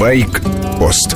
Байк-пост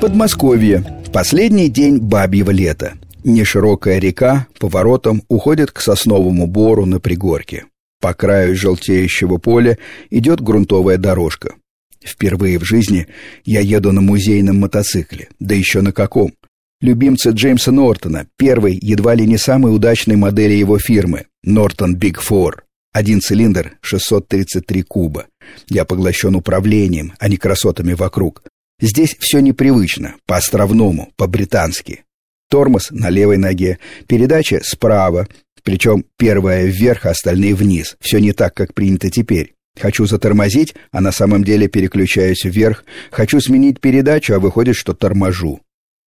Подмосковье. Последний день бабьего лета. Неширокая река поворотом уходит к сосновому бору на пригорке. По краю желтеющего поля идет грунтовая дорожка. Впервые в жизни я еду на музейном мотоцикле, да еще на каком. Любимца Джеймса Нортона, первой, едва ли не самой удачной модели его фирмы, Нортон Биг Фор. Один цилиндр, 633 куба. Я поглощен управлением, а не красотами вокруг. Здесь все непривычно, по-островному, по-британски. Тормоз на левой ноге, передача справа, причем первая вверх, а остальные вниз. Все не так, как принято теперь. Хочу затормозить, а на самом деле переключаюсь вверх. Хочу сменить передачу, а выходит, что торможу.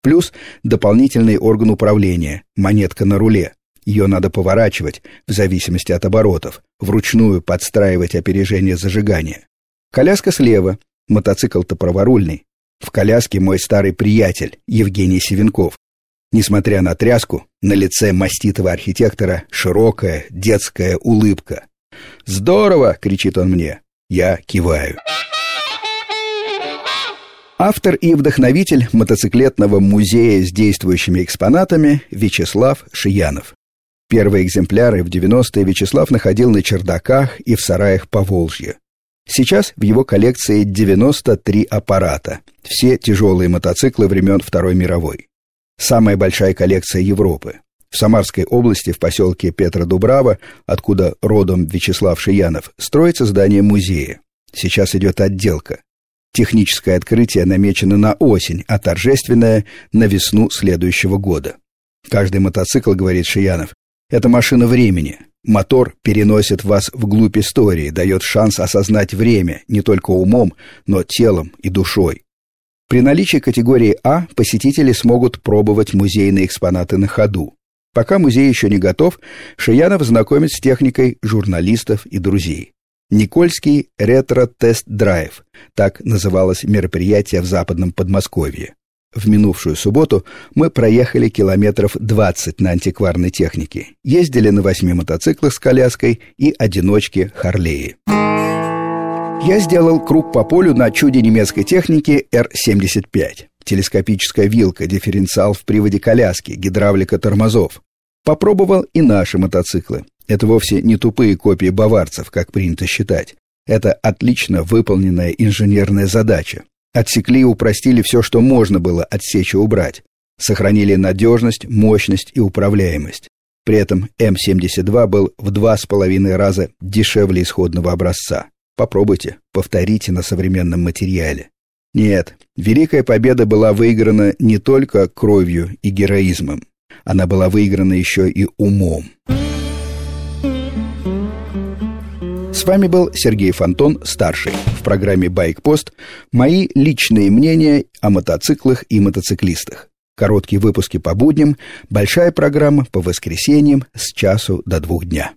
Плюс дополнительный орган управления, монетка на руле. Ее надо поворачивать, в зависимости от оборотов, вручную подстраивать опережение зажигания. Коляска слева, мотоцикл-то праворульный. В коляске мой старый приятель, Евгений Севенков. Несмотря на тряску, на лице маститого архитектора широкая детская улыбка. «Здорово!» — кричит он мне. Я киваю. Автор и вдохновитель мотоциклетного музея с действующими экспонатами Вячеслав Шиянов. Первые экземпляры в 90-е Вячеслав находил на чердаках и в сараях по Волжье. Сейчас в его коллекции 93 аппарата, все тяжелые мотоциклы времен Второй мировой. Самая большая коллекция Европы. В Самарской области, в поселке Петра-Дубрава, откуда родом Вячеслав Шиянов, строится здание музея. Сейчас идет отделка. Техническое открытие намечено на осень, а торжественное – на весну следующего года. Каждый мотоцикл, говорит Шиянов, это машина времени. Мотор переносит вас вглубь истории, дает шанс осознать время не только умом, но телом и душой. При наличии категории А посетители смогут пробовать музейные экспонаты на ходу. Пока музей еще не готов, Шиянов знакомит с техникой журналистов и друзей. Никольский ретро-тест-драйв – так называлось мероприятие в западном Подмосковье. В минувшую субботу мы проехали километров 20 на антикварной технике, ездили на восьми мотоциклах с коляской и одиночке Харлеи. Я сделал круг по полю на чуде немецкой техники R-75. Телескопическая вилка, дифференциал в приводе коляски, гидравлика тормозов. Попробовал и наши мотоциклы. Это вовсе не тупые копии баварцев, как принято считать. Это отлично выполненная инженерная задача. Отсекли и упростили все, что можно было отсечь и убрать. Сохранили надежность, мощность и управляемость. При этом М-72 был в два с половиной раза дешевле исходного образца. Попробуйте, повторите на современном материале. Нет, Великая Победа была выиграна не только кровью и героизмом. Она была выиграна еще и умом. С вами был Сергей Фонтон, старший. Программе «Байкпост» мои личные мнения о мотоциклах и мотоциклистах. Короткие выпуски по будням, большая программа по воскресеньям с часу до двух дня.